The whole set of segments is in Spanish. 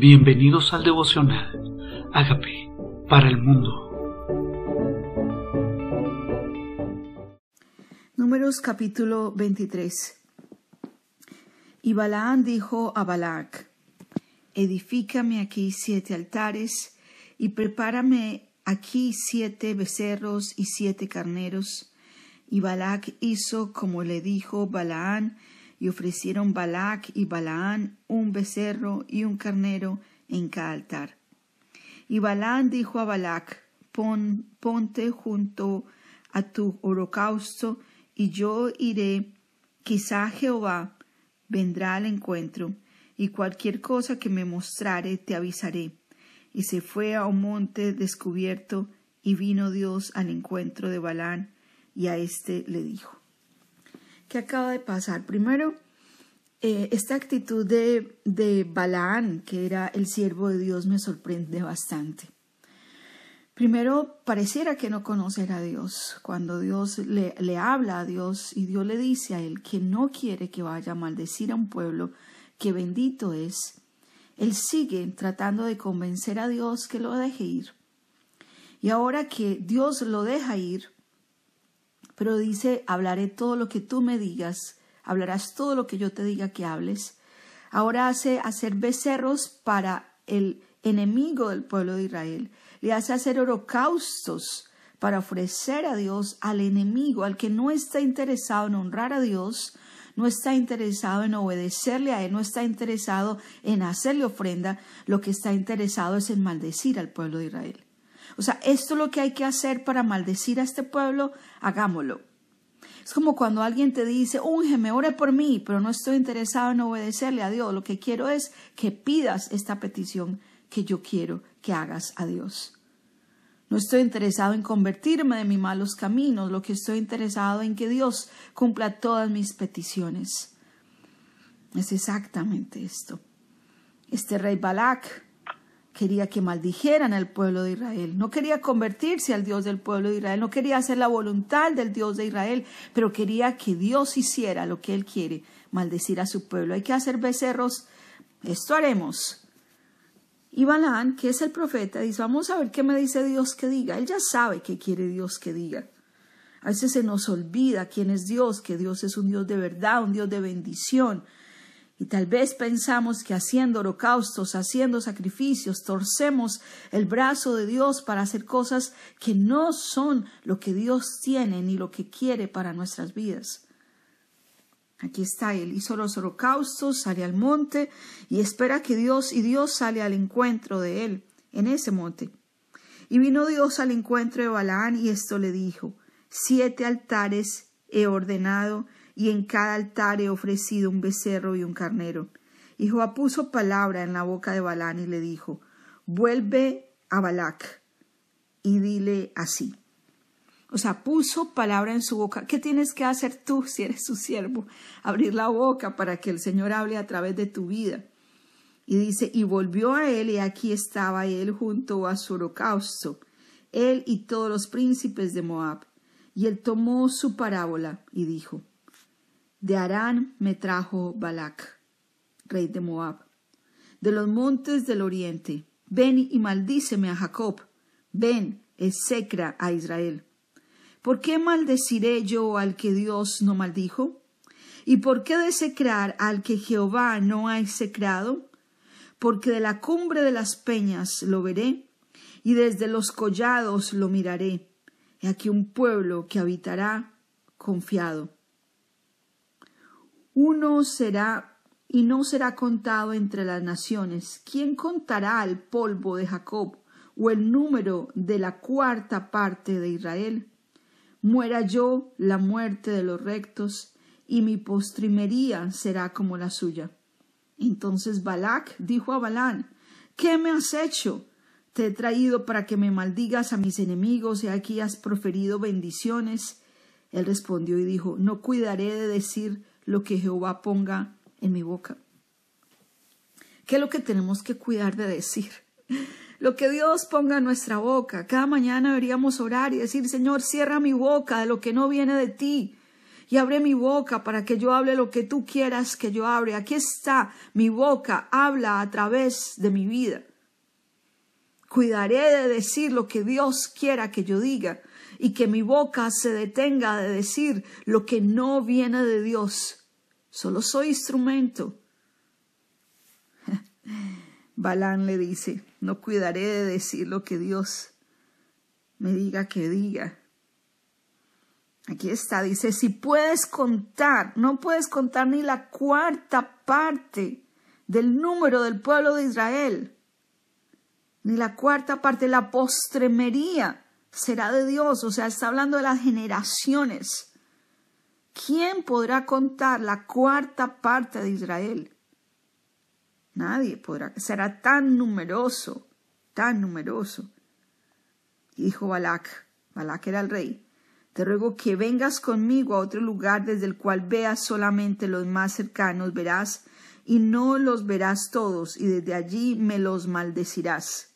Bienvenidos al devocional. Hágame para el mundo. Números capítulo 23. Y Balaán dijo a Balac, Edifícame aquí siete altares y prepárame aquí siete becerros y siete carneros. Y Balac hizo como le dijo Balaán, y ofrecieron Balac y Balaán un becerro y un carnero en cada altar. Y Balaán dijo a Balac, Pon, ponte junto a tu holocausto, y yo iré, quizá Jehová vendrá al encuentro, y cualquier cosa que me mostrare te avisaré. Y se fue a un monte descubierto, y vino Dios al encuentro de Balaán, y a éste le dijo. ¿Qué acaba de pasar? Primero, eh, esta actitud de, de Balaán, que era el siervo de Dios, me sorprende bastante. Primero, pareciera que no conocer a Dios. Cuando Dios le, le, habla a Dios y Dios le dice a él que no quiere que vaya a maldecir a un pueblo, que bendito es, él sigue tratando de convencer a Dios que lo deje ir. Y ahora que Dios lo deja ir, pero dice, hablaré todo lo que tú me digas, hablarás todo lo que yo te diga que hables. Ahora hace hacer becerros para el enemigo del pueblo de Israel. Le hace hacer holocaustos para ofrecer a Dios al enemigo, al que no está interesado en honrar a Dios, no está interesado en obedecerle a Él, no está interesado en hacerle ofrenda, lo que está interesado es en maldecir al pueblo de Israel. O sea, esto es lo que hay que hacer para maldecir a este pueblo, hagámoslo. Es como cuando alguien te dice, úngeme, ore por mí, pero no estoy interesado en obedecerle a Dios. Lo que quiero es que pidas esta petición que yo quiero que hagas a Dios. No estoy interesado en convertirme de mis malos caminos, lo que estoy interesado en que Dios cumpla todas mis peticiones. Es exactamente esto. Este rey Balak quería que maldijeran al pueblo de Israel, no quería convertirse al Dios del pueblo de Israel, no quería hacer la voluntad del Dios de Israel, pero quería que Dios hiciera lo que él quiere, maldecir a su pueblo. Hay que hacer becerros, esto haremos. Y Balán, que es el profeta, dice, vamos a ver qué me dice Dios que diga. Él ya sabe qué quiere Dios que diga. A veces se nos olvida quién es Dios, que Dios es un Dios de verdad, un Dios de bendición, y tal vez pensamos que haciendo holocaustos, haciendo sacrificios, torcemos el brazo de Dios para hacer cosas que no son lo que Dios tiene ni lo que quiere para nuestras vidas. Aquí está, él hizo los holocaustos, sale al monte y espera que Dios y Dios sale al encuentro de él en ese monte. Y vino Dios al encuentro de Balaán y esto le dijo, siete altares he ordenado y en cada altar he ofrecido un becerro y un carnero. Y Jehová puso palabra en la boca de Balán y le dijo, vuelve a Balac y dile así. O sea, puso palabra en su boca. ¿Qué tienes que hacer tú si eres su siervo? Abrir la boca para que el Señor hable a través de tu vida. Y dice, y volvió a él y aquí estaba él junto a su holocausto, él y todos los príncipes de Moab. Y él tomó su parábola y dijo, de Arán me trajo Balac, rey de Moab, de los montes del oriente. Ven y maldíceme a Jacob. Ven, execra a Israel. ¿Por qué maldeciré yo al que Dios no maldijo? ¿Y por qué desecrar al que Jehová no ha execrado? Porque de la cumbre de las peñas lo veré, y desde los collados lo miraré. He aquí un pueblo que habitará confiado uno será y no será contado entre las naciones. ¿Quién contará el polvo de Jacob o el número de la cuarta parte de Israel? Muera yo la muerte de los rectos, y mi postrimería será como la suya. Entonces Balac dijo a Balán, ¿qué me has hecho? Te he traído para que me maldigas a mis enemigos y aquí has proferido bendiciones. Él respondió y dijo, no cuidaré de decir lo que Jehová ponga en mi boca. ¿Qué es lo que tenemos que cuidar de decir? Lo que Dios ponga en nuestra boca. Cada mañana deberíamos orar y decir, Señor, cierra mi boca de lo que no viene de ti. y abre mi boca para que yo hable lo que tú quieras que yo hable. Aquí está mi boca, habla a través de mi vida. Cuidaré de decir lo que Dios quiera que yo diga y que mi boca se detenga de decir lo que no viene de Dios. Solo soy instrumento. Balán le dice, no cuidaré de decir lo que Dios me diga que diga. Aquí está, dice, si puedes contar, no puedes contar ni la cuarta parte del número del pueblo de Israel ni la cuarta parte, la postremería será de Dios, o sea, está hablando de las generaciones. ¿Quién podrá contar la cuarta parte de Israel? Nadie podrá, será tan numeroso, tan numeroso. Dijo Balac, Balac era el rey, te ruego que vengas conmigo a otro lugar desde el cual veas solamente los más cercanos, verás, y no los verás todos, y desde allí me los maldecirás.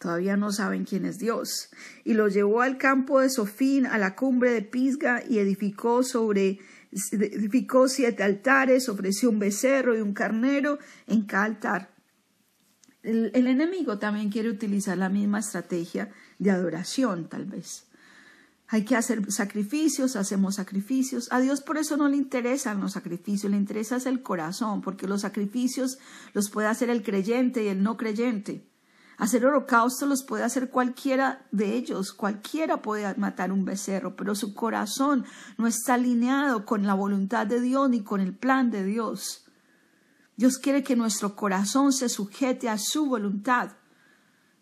Todavía no saben quién es Dios. Y lo llevó al campo de Sofín, a la cumbre de Pisga, y edificó sobre edificó siete altares, ofreció un becerro y un carnero en cada altar. El, el, enemigo también quiere utilizar la misma estrategia de adoración, tal vez. Hay que hacer sacrificios, hacemos sacrificios. A Dios por eso no le interesan los sacrificios, le interesa el corazón, porque los sacrificios los puede hacer el creyente y el no creyente. Hacer holocausto los puede hacer cualquiera de ellos, cualquiera puede matar un becerro, pero su corazón no está alineado con la voluntad de Dios ni con el plan de Dios. Dios quiere que nuestro corazón se sujete a su voluntad.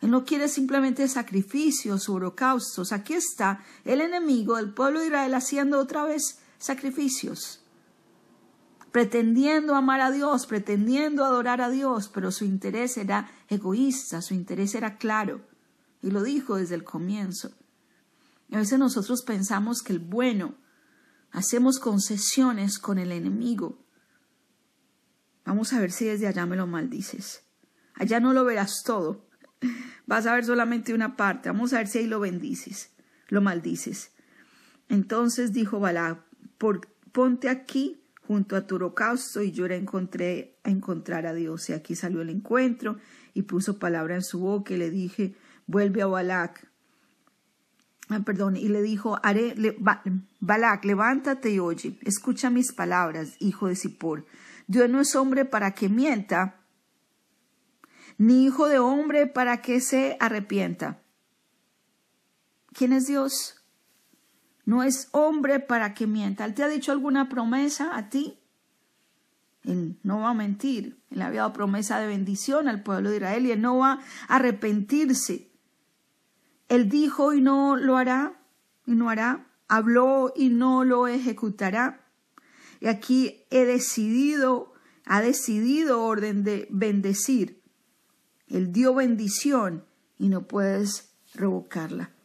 Él no quiere simplemente sacrificios o holocaustos. Aquí está el enemigo del pueblo de Israel haciendo otra vez sacrificios pretendiendo amar a Dios, pretendiendo adorar a Dios, pero su interés era egoísta, su interés era claro, y lo dijo desde el comienzo. a veces nosotros pensamos que el bueno, hacemos concesiones con el enemigo. Vamos a ver si desde allá me lo maldices. Allá no lo verás todo. Vas a ver solamente una parte. Vamos a ver si ahí lo bendices, lo maldices. Entonces dijo Balá, ponte aquí junto a tu holocausto y yo era encontré a encontrar a Dios. Y aquí salió el encuentro y puso palabra en su boca y le dije, vuelve a Balac. Ah, perdón, y le dijo, haré, Balac, levántate y oye, escucha mis palabras, hijo de Zippor. Dios no es hombre para que mienta, ni hijo de hombre para que se arrepienta. ¿Quién es Dios? No es hombre para que mienta. ¿Él te ha dicho alguna promesa a ti? Él no va a mentir. Él había dado promesa de bendición al pueblo de Israel y él no va a arrepentirse. Él dijo y no lo hará y no hará. Habló y no lo ejecutará. Y aquí he decidido, ha decidido orden de bendecir. Él dio bendición y no puedes revocarla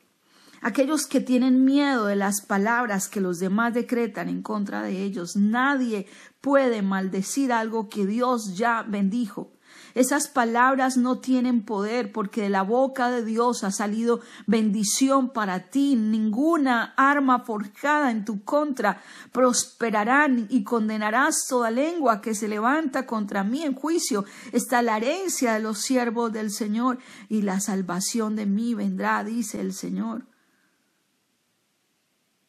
aquellos que tienen miedo de las palabras que los demás decretan en contra de ellos. Nadie puede maldecir algo que Dios ya bendijo. Esas palabras no tienen poder porque de la boca de Dios ha salido bendición para ti. Ninguna arma forjada en tu contra prosperará y condenarás toda lengua que se levanta contra mí en juicio. Está la herencia de los siervos del Señor y la salvación de mí vendrá, dice el Señor.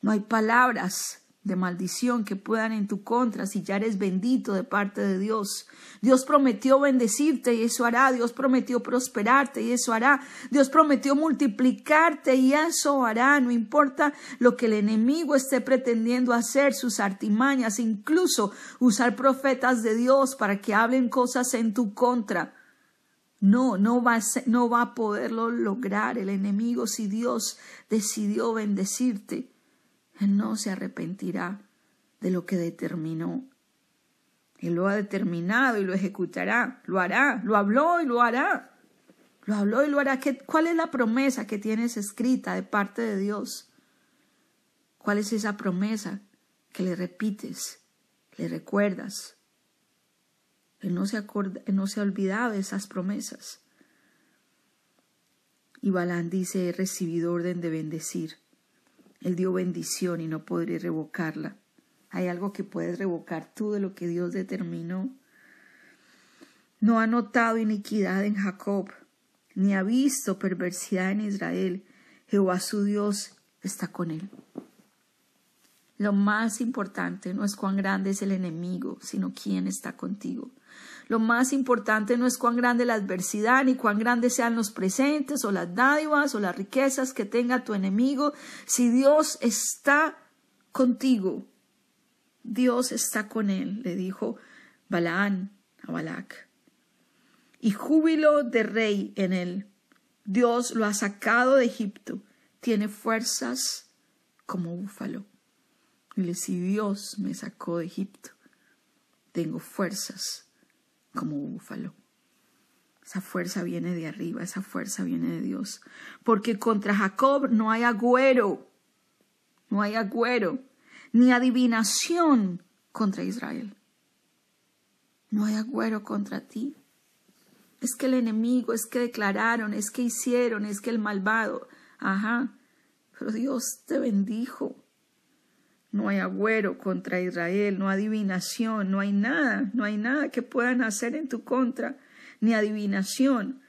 No hay palabras de maldición que puedan en tu contra si ya eres bendito de parte de Dios. Dios prometió bendecirte y eso hará. Dios prometió prosperarte y eso hará. Dios prometió multiplicarte y eso hará. No importa lo que el enemigo esté pretendiendo hacer, sus artimañas, incluso usar profetas de Dios para que hablen cosas en tu contra. No, no va, a no va a poderlo lograr el enemigo si Dios decidió bendecirte. No se arrepentirá de lo que determinó. Él lo ha determinado y lo ejecutará, lo hará, lo habló y lo hará. Lo habló y lo hará. ¿Cuál es la promesa que tienes escrita de parte de Dios? ¿Cuál es esa promesa que le repites, le recuerdas? Él no se, él no se ha olvidado de esas promesas. Y Balán dice, he recibido orden de bendecir Él dio bendición y no podré revocarla. ¿Hay algo que puedes revocar tú de lo que Dios determinó? No ha notado iniquidad en Jacob, ni ha visto perversidad en Israel. Jehová su Dios está con él. Lo más importante no es cuán grande es el enemigo, sino quién está contigo. Lo más importante no es cuán grande la adversidad, ni cuán grandes sean los presentes o las dádivas o las riquezas que tenga tu enemigo. Si Dios está contigo, Dios está con él, le dijo Balaán a Balac. Y júbilo de rey en él. Dios lo ha sacado de Egipto. Tiene fuerzas como búfalo. Y si Dios me sacó de Egipto, tengo fuerzas como búfalo. Esa fuerza viene de arriba, esa fuerza viene de Dios. Porque contra Jacob no hay agüero, no hay agüero, ni adivinación contra Israel. No hay agüero contra ti. Es que el enemigo, es que declararon, es que hicieron, es que el malvado. Ajá. Pero Dios te bendijo. No hay agüero contra Israel, no adivinación, no hay nada, no hay nada que puedan hacer en tu contra, ni adivinación.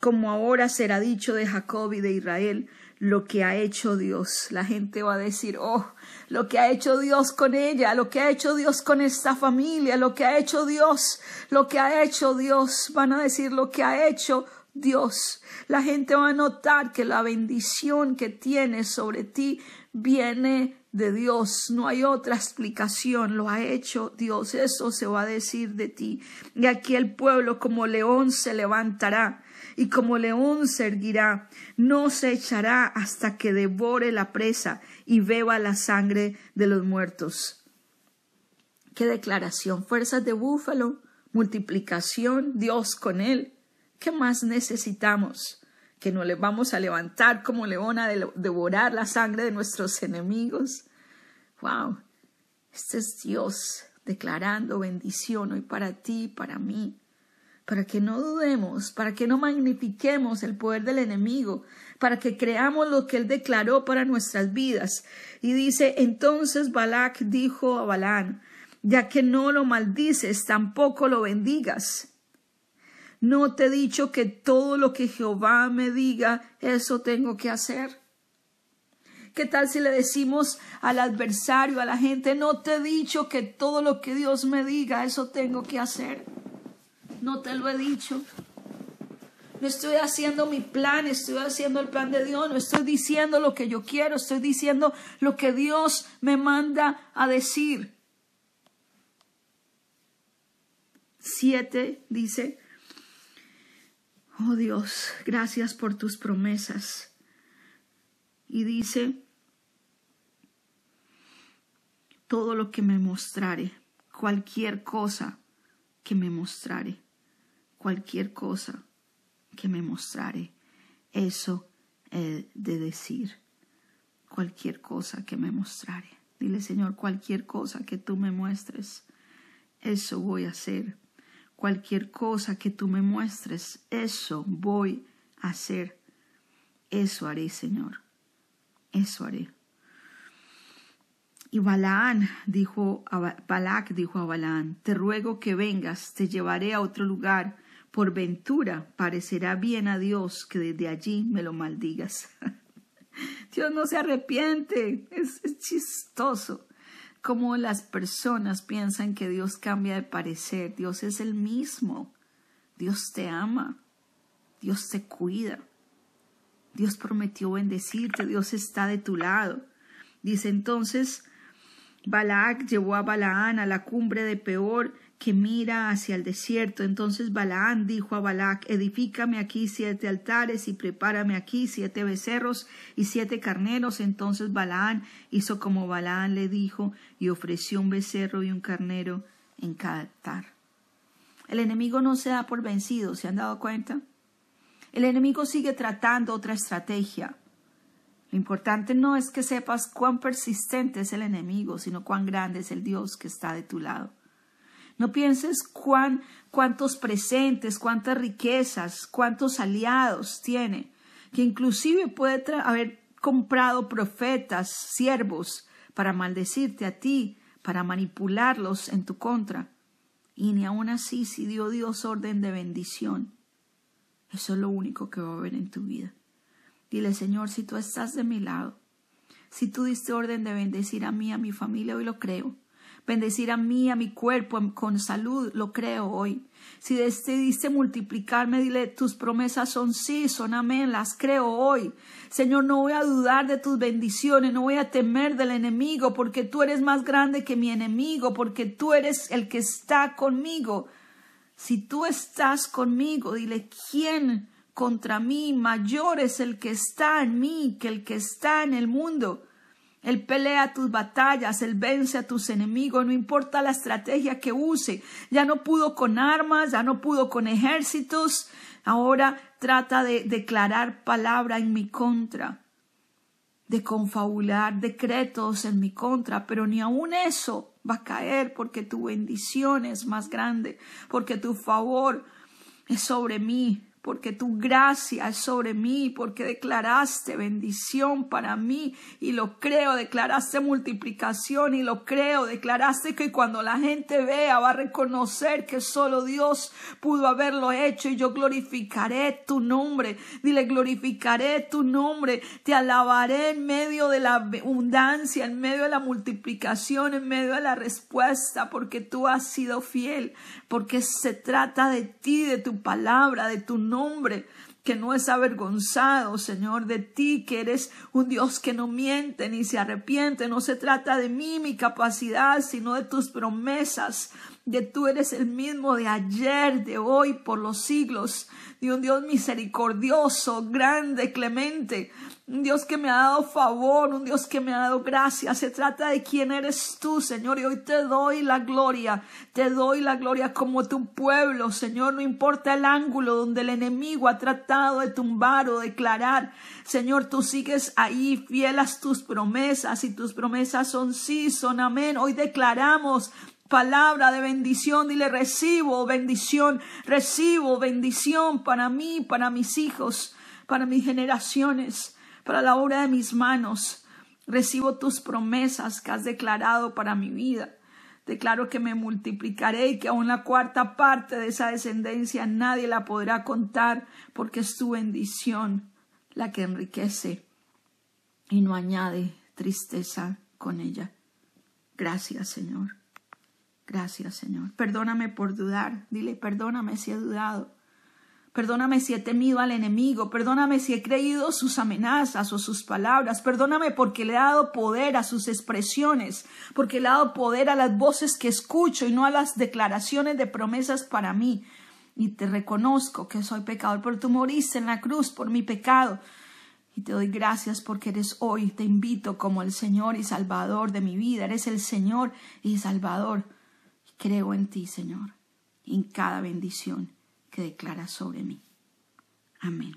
Como ahora será dicho de Jacob y de Israel, lo que ha hecho Dios. La gente va a decir, oh, lo que ha hecho Dios con ella, lo que ha hecho Dios con esta familia, lo que ha hecho Dios, lo que ha hecho Dios. Van a decir lo que ha hecho Dios. La gente va a notar que la bendición que tienes sobre ti viene de Dios, no hay otra explicación, lo ha hecho Dios, eso se va a decir de ti. Y aquí el pueblo como león se levantará y como león se erguirá, no se echará hasta que devore la presa y beba la sangre de los muertos. Qué declaración, fuerzas de búfalo, multiplicación, Dios con él. ¿Qué más necesitamos? que no le vamos a levantar como león a devorar la sangre de nuestros enemigos. ¡Wow! Este es Dios declarando bendición hoy para ti y para mí, para que no dudemos, para que no magnifiquemos el poder del enemigo, para que creamos lo que él declaró para nuestras vidas. Y dice, entonces Balac dijo a Balán, ya que no lo maldices, tampoco lo bendigas. ¿No te he dicho que todo lo que Jehová me diga, eso tengo que hacer? ¿Qué tal si le decimos al adversario, a la gente, no te he dicho que todo lo que Dios me diga, eso tengo que hacer? No te lo he dicho. No estoy haciendo mi plan, estoy haciendo el plan de Dios, no estoy diciendo lo que yo quiero, estoy diciendo lo que Dios me manda a decir. Siete dice, Oh Dios, gracias por tus promesas. Y dice, todo lo que me mostrare, cualquier cosa que me mostrare, cualquier cosa que me mostrare, eso he de decir, cualquier cosa que me mostrare. Dile, Señor, cualquier cosa que tú me muestres, eso voy a hacer Cualquier cosa que tú me muestres, eso voy a hacer. Eso haré, Señor. Eso haré. Y Balaán dijo a Balac dijo a Balaán, te ruego que vengas, te llevaré a otro lugar. Por ventura parecerá bien a Dios que desde allí me lo maldigas. Dios no se arrepiente, es chistoso cómo las personas piensan que Dios cambia de parecer. Dios es el mismo. Dios te ama. Dios te cuida. Dios prometió bendecirte. Dios está de tu lado. Dice entonces, Balac llevó a Balaán a la cumbre de Peor que mira hacia el desierto. Entonces Balaán dijo a Balac, edifícame aquí siete altares y prepárame aquí siete becerros y siete carneros. Entonces Balaán hizo como Balaán le dijo y ofreció un becerro y un carnero en cada altar. El enemigo no se da por vencido, ¿se han dado cuenta? El enemigo sigue tratando otra estrategia. Lo importante no es que sepas cuán persistente es el enemigo, sino cuán grande es el Dios que está de tu lado. No pienses cuán, cuántos presentes, cuántas riquezas, cuántos aliados tiene, que inclusive puede haber comprado profetas, siervos, para maldecirte a ti, para manipularlos en tu contra. Y ni aun así, si dio Dios orden de bendición, eso es lo único que va a haber en tu vida. Dile, Señor, si tú estás de mi lado, si tú diste orden de bendecir a mí, a mi familia, hoy lo creo. Bendecir a mí, a mi cuerpo con salud, lo creo hoy. Si decidiste multiplicarme, dile, tus promesas son sí, son amén, las creo hoy. Señor, no voy a dudar de tus bendiciones, no voy a temer del enemigo, porque tú eres más grande que mi enemigo, porque tú eres el que está conmigo. Si tú estás conmigo, dile, ¿quién contra mí? Mayor es el que está en mí que el que está en el mundo. Él pelea tus batallas, Él vence a tus enemigos, no importa la estrategia que use. Ya no pudo con armas, ya no pudo con ejércitos, ahora trata de declarar palabra en mi contra, de confabular decretos en mi contra, pero ni aun eso va a caer porque tu bendición es más grande, porque tu favor es sobre mí, porque tu gracia es sobre mí, porque declaraste bendición para mí y lo creo, declaraste multiplicación y lo creo, declaraste que cuando la gente vea va a reconocer que solo Dios pudo haberlo hecho y yo glorificaré tu nombre, dile glorificaré tu nombre, te alabaré en medio de la abundancia, en medio de la multiplicación, en medio de la respuesta, porque tú has sido fiel, porque se trata de ti, de tu palabra, de tu nombre nombre que no es avergonzado, Señor, de ti, que eres un Dios que no miente ni se arrepiente. No se trata de mí, mi capacidad, sino de tus promesas, de tú eres el mismo de ayer, de hoy, por los siglos, de un Dios misericordioso, grande, clemente, un Dios que me ha dado favor, un Dios que me ha dado gracia. Se trata de quién eres tú, Señor, y hoy te doy la gloria, te doy la gloria como tu pueblo, Señor, no importa el ángulo donde el enemigo ha tratado de tumbar o declarar, Señor, tú sigues ahí fiel a tus promesas. Y tus promesas son sí, son amén. Hoy declaramos palabra de bendición, dile recibo bendición, recibo bendición para mí, para mis hijos, para mis generaciones para la obra de mis manos. Recibo tus promesas que has declarado para mi vida. Declaro que me multiplicaré y que aún la cuarta parte de esa descendencia nadie la podrá contar porque es tu bendición la que enriquece y no añade tristeza con ella. Gracias, Señor. Gracias, Señor. Perdóname por dudar. Dile, perdóname si he dudado. Perdóname si he temido al enemigo, perdóname si he creído sus amenazas o sus palabras, perdóname porque le he dado poder a sus expresiones, porque le he dado poder a las voces que escucho y no a las declaraciones de promesas para mí. Y te reconozco que soy pecador, pero tú moriste en la cruz por mi pecado. Y te doy gracias porque eres hoy, te invito como el Señor y Salvador de mi vida, eres el Señor y Salvador. Creo en ti, Señor, en cada bendición que declara sobre mí. Amén.